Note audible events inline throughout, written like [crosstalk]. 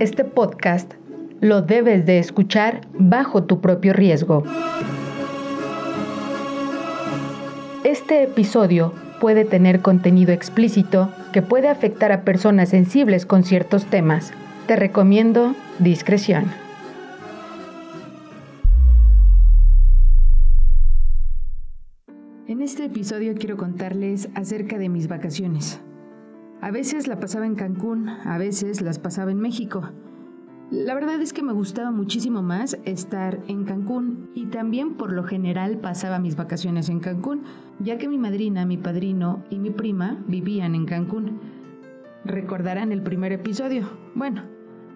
Este podcast lo debes de escuchar bajo tu propio riesgo. Este episodio puede tener contenido explícito que puede afectar a personas sensibles con ciertos temas. Te recomiendo discreción. En este episodio quiero contarles acerca de mis vacaciones. A veces la pasaba en Cancún, a veces las pasaba en México. La verdad es que me gustaba muchísimo más estar en Cancún y también por lo general pasaba mis vacaciones en Cancún, ya que mi madrina, mi padrino y mi prima vivían en Cancún. Recordarán el primer episodio. Bueno,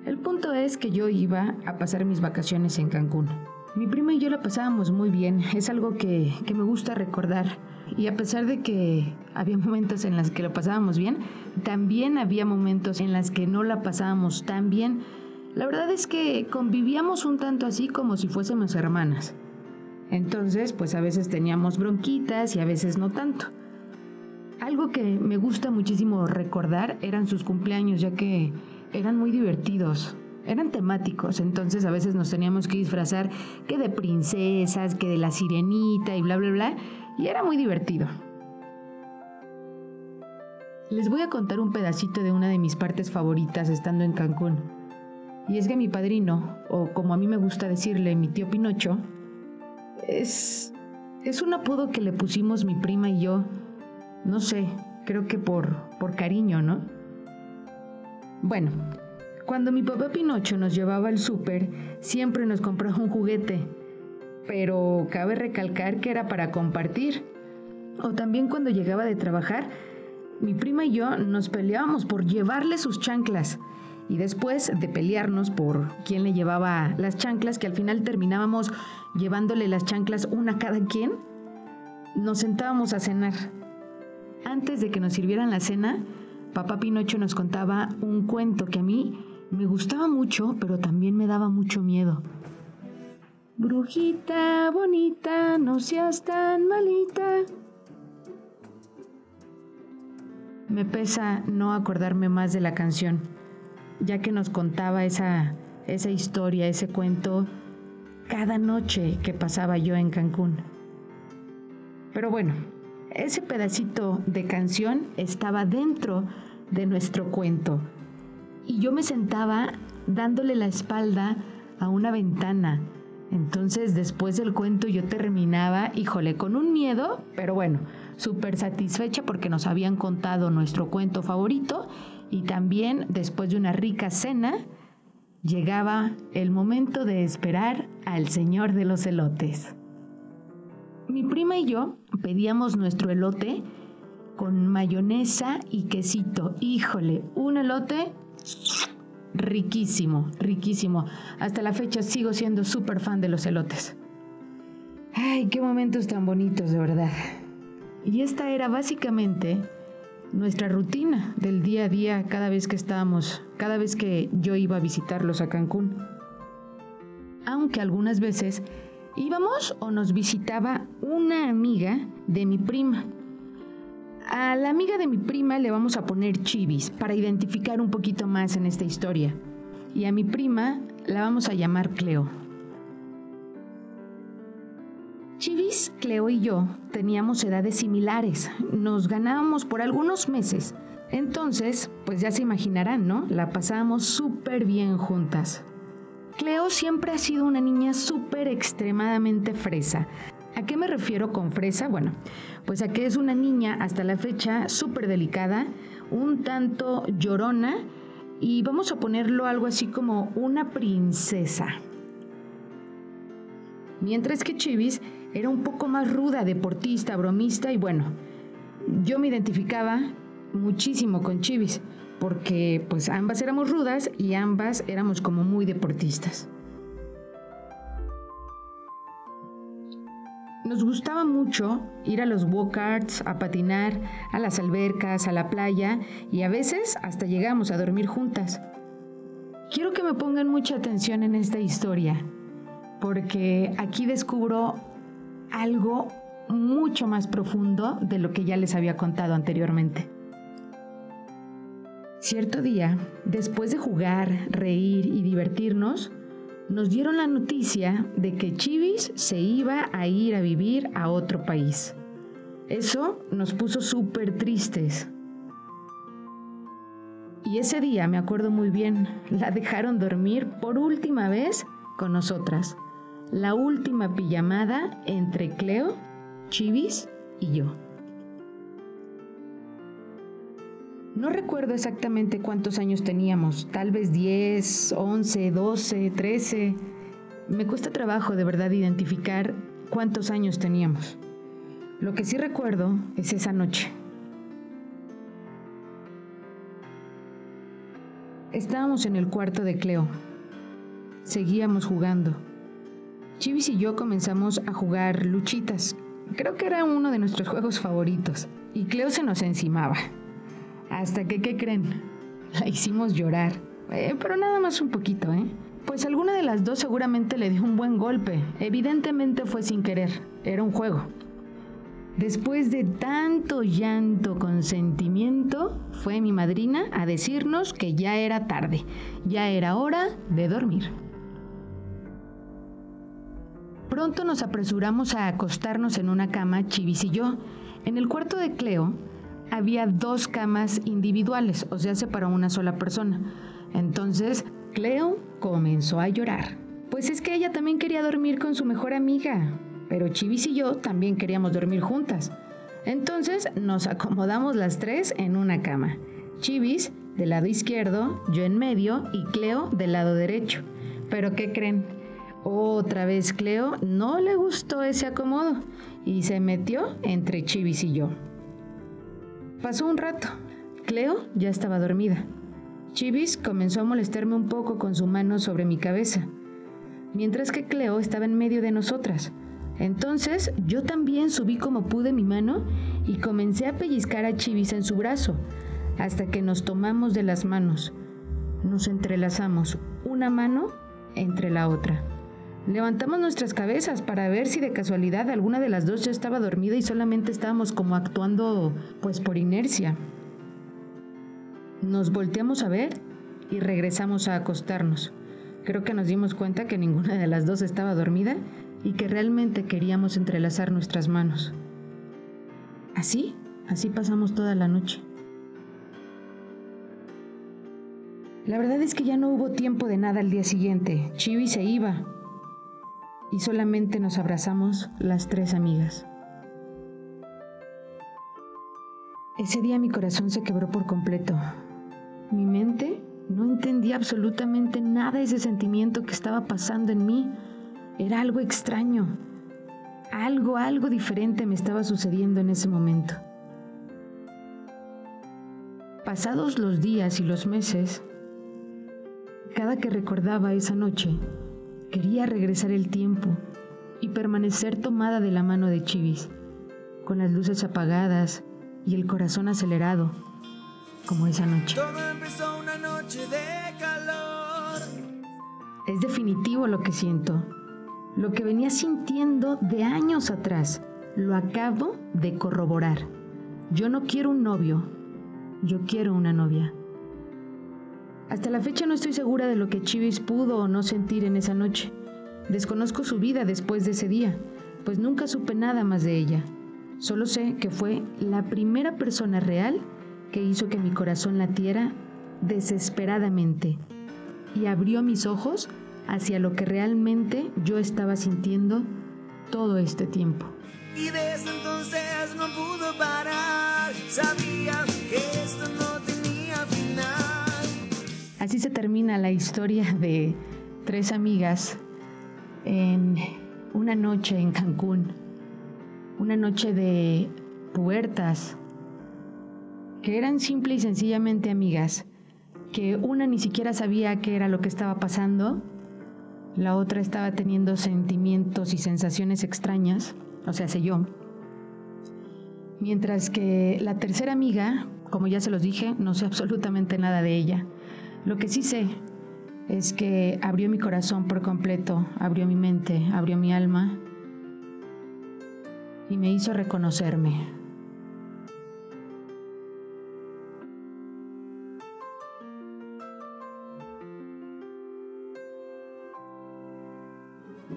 el punto es que yo iba a pasar mis vacaciones en Cancún. Mi prima y yo la pasábamos muy bien, es algo que, que me gusta recordar. Y a pesar de que había [laughs] momentos en los que lo pasábamos bien, también había momentos en los que no la pasábamos tan bien. La verdad es que convivíamos un tanto así como si fuésemos hermanas. Entonces, pues a veces teníamos bronquitas y a veces no tanto. Algo que me gusta muchísimo recordar eran sus cumpleaños, ya que eran muy divertidos, eran temáticos, entonces a veces nos teníamos que disfrazar que de princesas, que de la sirenita y bla, bla, bla, y era muy divertido. Les voy a contar un pedacito de una de mis partes favoritas estando en Cancún. Y es que mi padrino, o como a mí me gusta decirle, mi tío Pinocho, es, es un apodo que le pusimos mi prima y yo, no sé, creo que por, por cariño, ¿no? Bueno, cuando mi papá Pinocho nos llevaba al súper, siempre nos compraba un juguete, pero cabe recalcar que era para compartir. O también cuando llegaba de trabajar, mi prima y yo nos peleábamos por llevarle sus chanclas. Y después de pelearnos por quién le llevaba las chanclas, que al final terminábamos llevándole las chanclas una a cada quien, nos sentábamos a cenar. Antes de que nos sirvieran la cena, papá Pinocho nos contaba un cuento que a mí me gustaba mucho, pero también me daba mucho miedo. Brujita bonita, no seas tan malita. Me pesa no acordarme más de la canción, ya que nos contaba esa, esa historia, ese cuento, cada noche que pasaba yo en Cancún. Pero bueno, ese pedacito de canción estaba dentro de nuestro cuento y yo me sentaba dándole la espalda a una ventana. Entonces después del cuento yo terminaba, híjole, con un miedo, pero bueno, súper satisfecha porque nos habían contado nuestro cuento favorito y también después de una rica cena llegaba el momento de esperar al señor de los elotes. Mi prima y yo pedíamos nuestro elote con mayonesa y quesito. Híjole, un elote riquísimo, riquísimo. Hasta la fecha sigo siendo súper fan de los elotes. Ay, qué momentos tan bonitos, de verdad. Y esta era básicamente nuestra rutina del día a día cada vez que estábamos, cada vez que yo iba a visitarlos a Cancún. Aunque algunas veces íbamos o nos visitaba una amiga de mi prima. A la amiga de mi prima le vamos a poner Chivis para identificar un poquito más en esta historia. Y a mi prima la vamos a llamar Cleo. Chivis, Cleo y yo teníamos edades similares, nos ganábamos por algunos meses. Entonces, pues ya se imaginarán, ¿no? La pasábamos súper bien juntas. Cleo siempre ha sido una niña súper extremadamente fresa. ¿A qué me refiero con fresa? Bueno, pues a que es una niña hasta la fecha súper delicada, un tanto llorona y vamos a ponerlo algo así como una princesa. Mientras que Chivis era un poco más ruda, deportista, bromista y bueno, yo me identificaba muchísimo con Chivis porque pues ambas éramos rudas y ambas éramos como muy deportistas. Nos gustaba mucho ir a los walk-arts, a patinar, a las albercas, a la playa y a veces hasta llegamos a dormir juntas. Quiero que me pongan mucha atención en esta historia, porque aquí descubro algo mucho más profundo de lo que ya les había contado anteriormente. Cierto día, después de jugar, reír y divertirnos, nos dieron la noticia de que Chivis se iba a ir a vivir a otro país. Eso nos puso súper tristes. Y ese día, me acuerdo muy bien, [laughs] la dejaron dormir por última vez con nosotras. La última pijamada entre Cleo, Chivis y yo. No recuerdo exactamente cuántos años teníamos, tal vez 10, 11, 12, 13. Me cuesta trabajo de verdad identificar cuántos años teníamos. Lo que sí recuerdo es esa noche. Estábamos en el cuarto de Cleo. Seguíamos jugando. Chivis y yo comenzamos a jugar luchitas. Creo que era uno de nuestros juegos favoritos. Y Cleo se nos encimaba. Hasta que, ¿qué creen? La hicimos llorar. Eh, pero nada más un poquito, ¿eh? Pues alguna de las dos seguramente le dio un buen golpe. Evidentemente fue sin querer. Era un juego. Después de tanto llanto con sentimiento, fue mi madrina a decirnos que ya era tarde, ya era hora de dormir. Pronto nos apresuramos a acostarnos en una cama, Chivis y yo. En el cuarto de Cleo había dos camas individuales, o sea, para una sola persona. Entonces, Cleo comenzó a llorar. Pues es que ella también quería dormir con su mejor amiga, pero Chivis y yo también queríamos dormir juntas. Entonces nos acomodamos las tres en una cama. Chivis del lado izquierdo, yo en medio y Cleo del lado derecho. Pero ¿qué creen? Otra vez Cleo no le gustó ese acomodo y se metió entre Chivis y yo. Pasó un rato. Cleo ya estaba dormida. Chivis comenzó a molestarme un poco con su mano sobre mi cabeza, mientras que Cleo estaba en medio de nosotras. Entonces yo también subí como pude mi mano y comencé a pellizcar a Chivis en su brazo, hasta que nos tomamos de las manos. Nos entrelazamos, una mano entre la otra. Levantamos nuestras cabezas para ver si de casualidad alguna de las dos ya estaba dormida y solamente estábamos como actuando pues por inercia. Nos volteamos a ver y regresamos a acostarnos. Creo que nos dimos cuenta que ninguna de las dos estaba dormida y que realmente queríamos entrelazar nuestras manos. Así, así pasamos toda la noche. La verdad es que ya no hubo tiempo de nada al día siguiente. Chibi se iba, y solamente nos abrazamos las tres amigas. Ese día mi corazón se quebró por completo. Mi mente no entendía absolutamente nada de ese sentimiento que estaba pasando en mí. Era algo extraño. Algo, algo diferente me estaba sucediendo en ese momento. Pasados los días y los meses, cada que recordaba esa noche, Quería regresar el tiempo y permanecer tomada de la mano de Chivis, con las luces apagadas y el corazón acelerado, como esa noche. una noche de calor. Es definitivo lo que siento. Lo que venía sintiendo de años atrás, lo acabo de corroborar. Yo no quiero un novio, yo quiero una novia. Hasta la fecha no estoy segura de lo que Chivis pudo o no sentir en esa noche. Desconozco su vida después de ese día, pues nunca supe nada más de ella. Solo sé que fue la primera persona real que hizo que mi corazón latiera desesperadamente y abrió mis ojos hacia lo que realmente yo estaba sintiendo todo este tiempo. Y desde entonces no pudo parar, sabía que esto no Así se termina la historia de tres amigas en una noche en Cancún, una noche de puertas, que eran simple y sencillamente amigas, que una ni siquiera sabía qué era lo que estaba pasando, la otra estaba teniendo sentimientos y sensaciones extrañas, o sea, sé yo, mientras que la tercera amiga, como ya se los dije, no sé absolutamente nada de ella. Lo que sí sé es que abrió mi corazón por completo, abrió mi mente, abrió mi alma y me hizo reconocerme.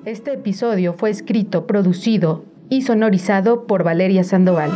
Este episodio fue escrito, producido y sonorizado por Valeria Sandoval.